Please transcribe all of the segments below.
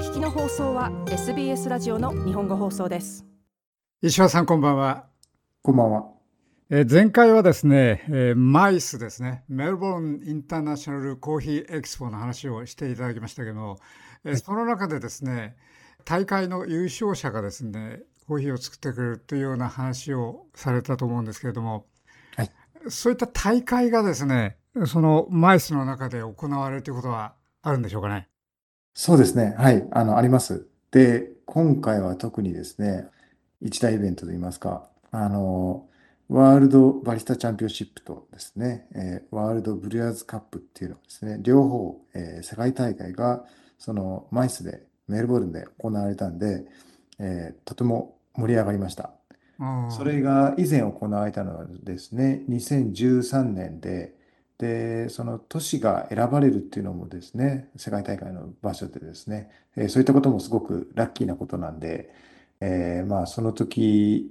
聞きの放送は SBS ラジオの日本語放送です。石原さんこんばんは。こんばんは。え前回はですね、えー、マイスですね。メルボルンインターナショナルコーヒーエキスポの話をしていただきましたけども、えー、その中でですね大会の優勝者がですねコーヒーを作ってくれるというような話をされたと思うんですけれども、はい、そういった大会がですねそのマイスの中で行われるということはあるんでしょうかね？そうですね。はい。あの、あります。で、今回は特にですね、一大イベントといいますか、あの、ワールドバリスタチャンピオンシップとですね、えー、ワールドブリュアーズカップっていうのですね、両方、えー、世界大会が、その、マイスで、メルボルンで行われたんで、えー、とても盛り上がりました。それが以前行われたのはですね、2013年で、で、その都市が選ばれるっていうのもですね、世界大会の場所でですね、えー、そういったこともすごくラッキーなことなんで、えー、まあその時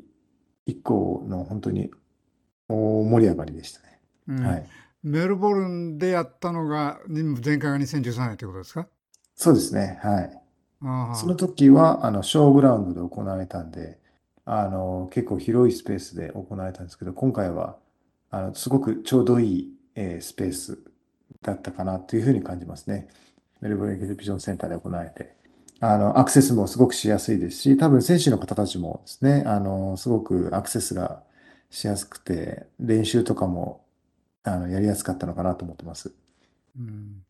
以降の本当に大盛り上がりでしたね。うん、はい。メルボルンでやったのが、前回が2013年ということですか？そうですね。はい。その時は、あの、ショーグラウンドで行われたんで、あの、結構広いスペースで行われたんですけど、今回は、あの、すごくちょうどいいえー、スペースだったかなというふうに感じますね。メルボルンエキシビジョンセンターで行われて。あの、アクセスもすごくしやすいですし、多分選手の方たちもですね、あの、すごくアクセスがしやすくて、練習とかも、あの、やりやすかったのかなと思ってます。うん。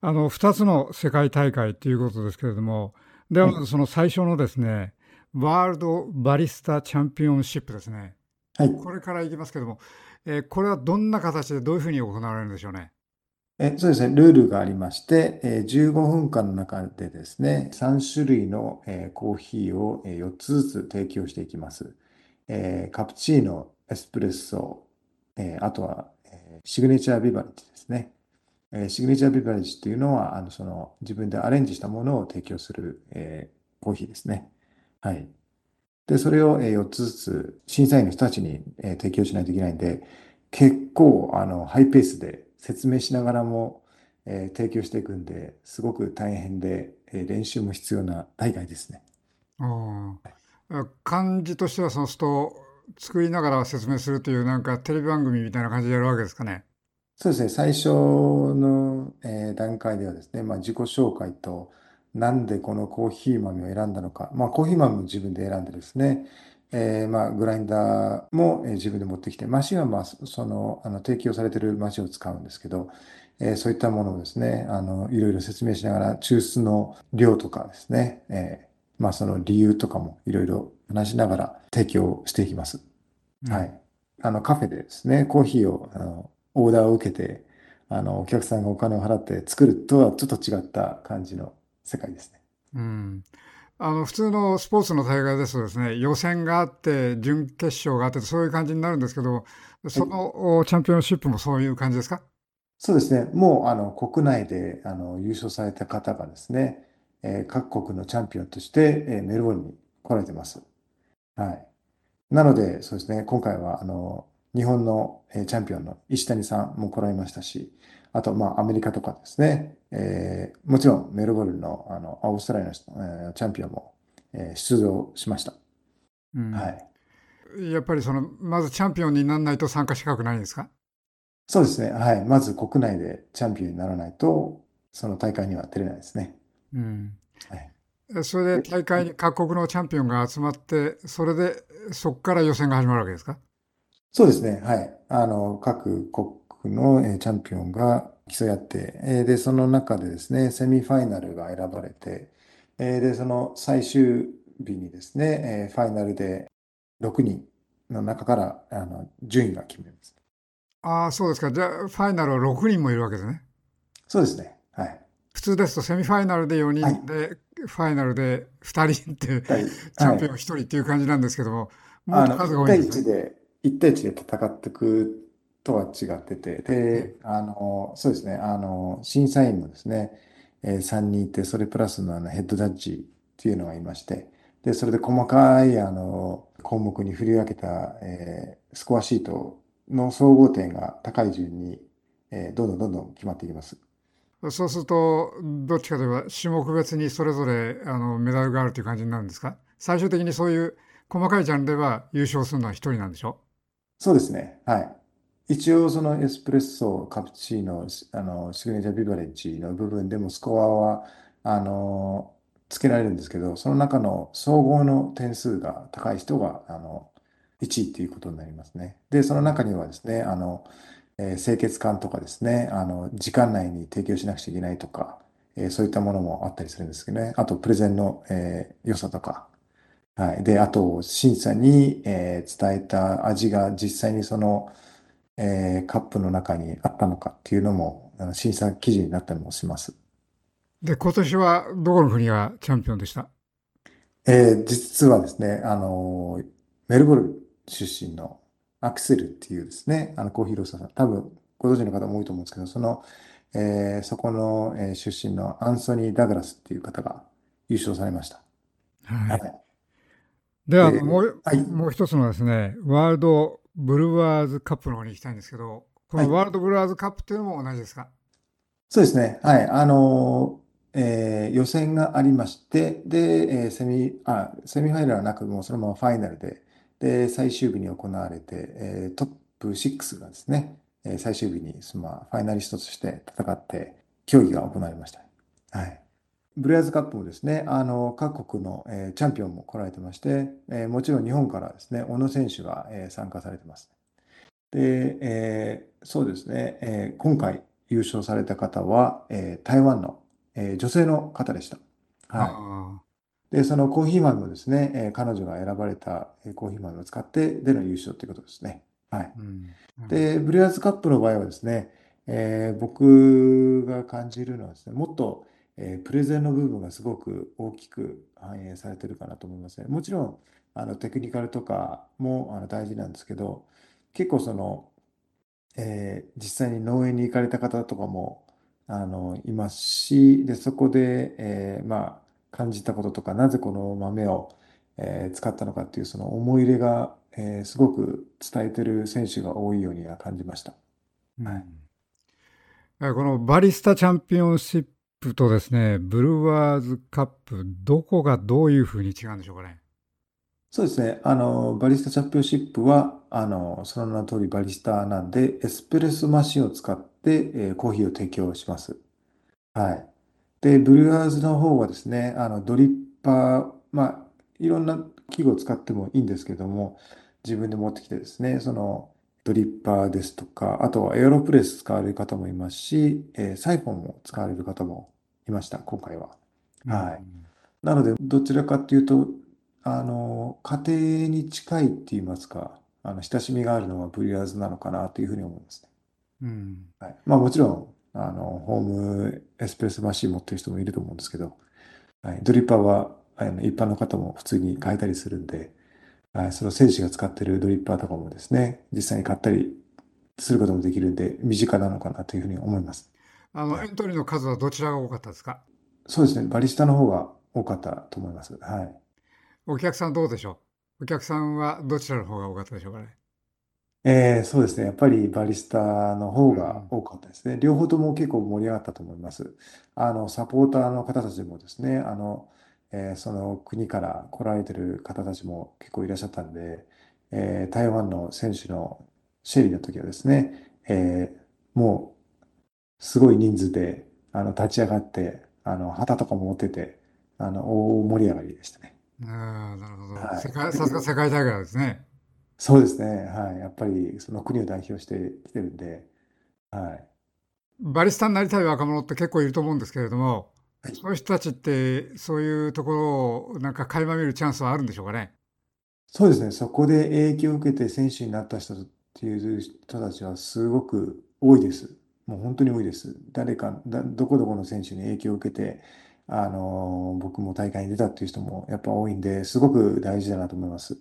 あの、二つの世界大会ということですけれども、では、その最初のですね、ワールドバリスタチャンピオンシップですね。はい。これからいきますけども、えー、これはどんな形でどういうふうに行われるんでしょうね？えそうですね、ルールがありまして、え15分間の中でですね、3種類の、えコーヒーを4つずつ提供していきます。えカプチーノ、エスプレッソ、えあとは、えシグネチャービバレッジですね。えシグネチャービバレッジっていうのは、あのその自分でアレンジしたものを提供する、えコーヒーですね。はい。で、それを4つずつ審査員の人たちに提供しないといけないんで、結構あのハイペースで説明しながらも、え提供していくんで、すごく大変で、え練習も必要な大会ですね。あ感じとしてはその人作りながら説明するというなんかテレビ番組みたいな感じでやるわけですかね。そうですね。最初の、え段階ではですね、まあ、自己紹介と、なんでこのコーヒー豆を選んだのか。まあ、コーヒー豆も自分で選んでですね、えー、まあ、グラインダーも自分で持ってきて、マシンはまあ、その、あの、提供されているマシンを使うんですけど、えー、そういったものをですね、あの、いろいろ説明しながら、抽出の量とかですね、えー、まあ、その理由とかもいろいろ話しながら提供していきます。うん、はい。あの、カフェでですね、コーヒーを、あの、オーダーを受けて、あの、お客さんがお金を払って作るとはちょっと違った感じの世界ですね。うん。あの普通のスポーツの大会ですとですね、予選があって、準決勝があって、そういう感じになるんですけど、そのチャンピオンシップもそういう感じですか？そうですね、もうあの国内であの優勝された方がですね、えー、各国のチャンピオンとして、えー、メルボルンに来られてます。はい。なので、そうですね、今回はあの日本のチャンピオンの石谷さんも来られましたし、あと、まあ、アメリカとかですね、えー、もちろんメルボルンのあのオーストラリアの、えー、チャンピオンも、えー、出場しました。うん、はい。やっぱりその、まずチャンピオンにならないと参加資格ないんですか？そうですね。はい。まず国内でチャンピオンにならないと、その大会には出れないですね。うん。はい。それで大会に各国のチャンピオンが集まって、それでそこから予選が始まるわけですか？そうですね。はい。あの、各国のチャンピオンが競い合って、で、その中でですね、セミファイナルが選ばれて、で、その最終日にですね、ファイナルで6人の中からあの順位が決めます。ああ、そうですか。じゃあ、ファイナルは6人もいるわけですね。そうですね。はい。普通ですと、セミファイナルで4人で、はい、ファイナルで2人って、はい、チャンピオン1人っていう感じなんですけども、もっと数が多いんですね。1対1で戦っていくとは違ってて、で、あの、そうですね、あの、審査員もですね、えー、3人いて、それプラスのあのヘッドジャッジっていうのがいまして、で、それで細かいあの項目に振り分けた、えー、スコアシートの総合点が高い順に、えー、どんどんどんどん決まっていきます。そうすると、どっちかといえば種目別にそれぞれあのメダルがあるという感じになるんですか？最終的にそういう細かいジャンルでは優勝するのは一人なんでしょ？そうですね。はい。一応、そのエスプレッソ、カプチーノ、あの、シグネチャービバレッジの部分でもスコアは、あの、つけられるんですけど、その中の総合の点数が高い人が、あの、1位ということになりますね。で、その中にはですね、あの、えー清潔感とかですね、あの、時間内に提供しなくちゃいけないとか、えーそういったものもあったりするんですけどね。あと、プレゼンの、えー良さとか、はい。で、あと、審査に、え伝えた味が実際にその、えーカップの中にあったのかっていうのも、あの審査基準になったりもします。で、今年はどこの国がチャンピオンでした？えー実はですね、あのーメルボルン出身のアクセルっていうですね、あのコーヒーロースターさん、多分ご存知の方も多いと思うんですけど、その、えーそこの、えー出身のアンソニー・ダグラスっていう方が優勝されました。は。はいい。では、でもう、はいもう一つのですね、ワールドブルワーズカップの方に行きたいんですけど、こはいのワールドブルワーズカップというのも同じですか？そうですね。はい。あのーえー予選がありまして、で、えーセミ、あ、セミファイナルはなく、もうそのままファイナルで、で、最終日に行われて、えートップ6がですね、えー最終日に、まあファイナリストとして戦って、競技が行われました。はい。ブレアーズカップもですね、あの、各国の、えーチャンピオンも来られてまして、えーもちろん日本からですね、小野選手が、えー参加されてます。で、えーそうですね、えー今回優勝された方は、えー台湾の、えー女性の方でした。はあい。で、そのコーヒー豆もですね、えー彼女が選ばれたえーコーヒー豆を使ってでの優勝ということですね。はい。ーうんで、ブレアーズカップの場合はですね、えー僕が感じるのはですね、もっと、えープレゼンの部分がすごく大きく反映されてるかなと思いますね。もちろん、あのテクニカルとかもあの大事なんですけど、結構その、えー実際に農園に行かれた方とかもあのいますし、で、そこで、えーまあ、感じたこととか、なぜこの豆を、え使ったのかっていうその思い入れが、えすごく伝えてる選手が多いようには感じました。はいこのバリスタチャンピオンシップとですね、ブルワーズカップ、どこがどういうふうに違うんでしょうかね？そうですね。あの、バリスタチャンピオンシップは、あの、その名の通りバリスタなんで、エスプレッソマシンを使って、えーコーヒーを提供します。はい。で、ブルワーズの方はですね、あの、ドリッパー、まあ、いろんな器具を使ってもいいんですけども、自分で持ってきてですね、その、ドリッパーですとか、あとはエアロプレス使われる方もいますし、えーサイフォンも使われる方もいました、今回は。はい。なので、どちらかというと、あの、家庭に近いって言いますか、あの、親しみがあるのはブリュワーズなのかなというふうに思いますね。うん。はい。まあもちろん、あの、ホームエスプレッソマシン持ってる人もいると思うんですけど、はい。ドリッパーは、あの、一般の方も普通に買えたりするんで、はい。その選手が使ってるドリッパーとかもですね、実際に買ったりすることもできるんで、身近なのかなというふうに思います。あの、エントリーの数はどちらが多かったですか？そうですね。バリスタの方が多かったと思います。はい。お客さんどうでしょう？お客さんはどちらの方が多かったでしょうかね？えーそうですね。やっぱりバリスタの方が多かったですね。両方とも結構盛り上がったと思います。あの、サポーターの方たちもですね、あの、えーその国から来られてる方たちも結構いらっしゃったんで、えー台湾の選手のシェリーの時はですね、えーもうすごい人数で、あの、立ち上がって、あの、旗とかも持ってて、あの、大盛り上がりでしたね。ああ、なるほど。はい世界、さすが世界大会ですね。そうですね。はい。やっぱりその国を代表してきてるんで、はい。バリスタになりたい若者って結構いると思うんですけれども、はいそういう人たちってそういうところをなんか垣間見るチャンスはあるんでしょうかね？そうですね。そこで影響を受けて選手になった人っていう人たちはすごく多いです。もう本当に多いです。誰か、だどこどこの選手に影響を受けて、あの、僕も大会に出たっていう人もやっぱ多いんで、すごく大事だなと思います。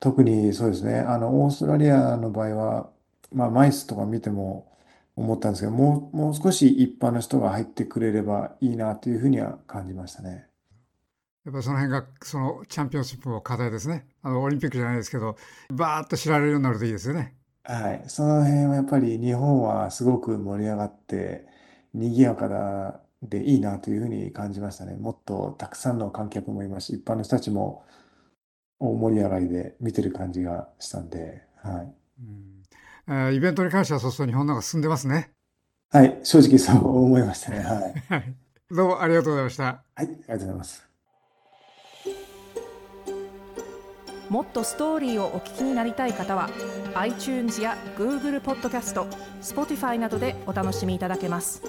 特にそうですね。あの、オーストラリアの場合は、まあ、マイスとか見ても思ったんですけど、もう、もう少し一般の人が入ってくれればいいなというふうには感じましたね。やっぱりその辺がそのチャンピオンシップの課題ですね。あのオリンピックじゃないですけど、バーッと知られるようになるといいですよね。はい。その辺はやっぱり日本はすごく盛り上がって賑やかだでいいなというふうに感じましたね。もっとたくさんの観客もいますし、一般の人たちも大盛り上がりで見てる感じがしたんで、はい。うんえーイベントに関してはそうそう日本の方が進んでますね。はい、正直そう思いましたね。はい。はい。どうもありがとうございました。はい、ありがとうございます。もっとストーリーをお聞きになりたい方は iTunes や Google ポッドキャスト Spotify などでお楽しみいただけます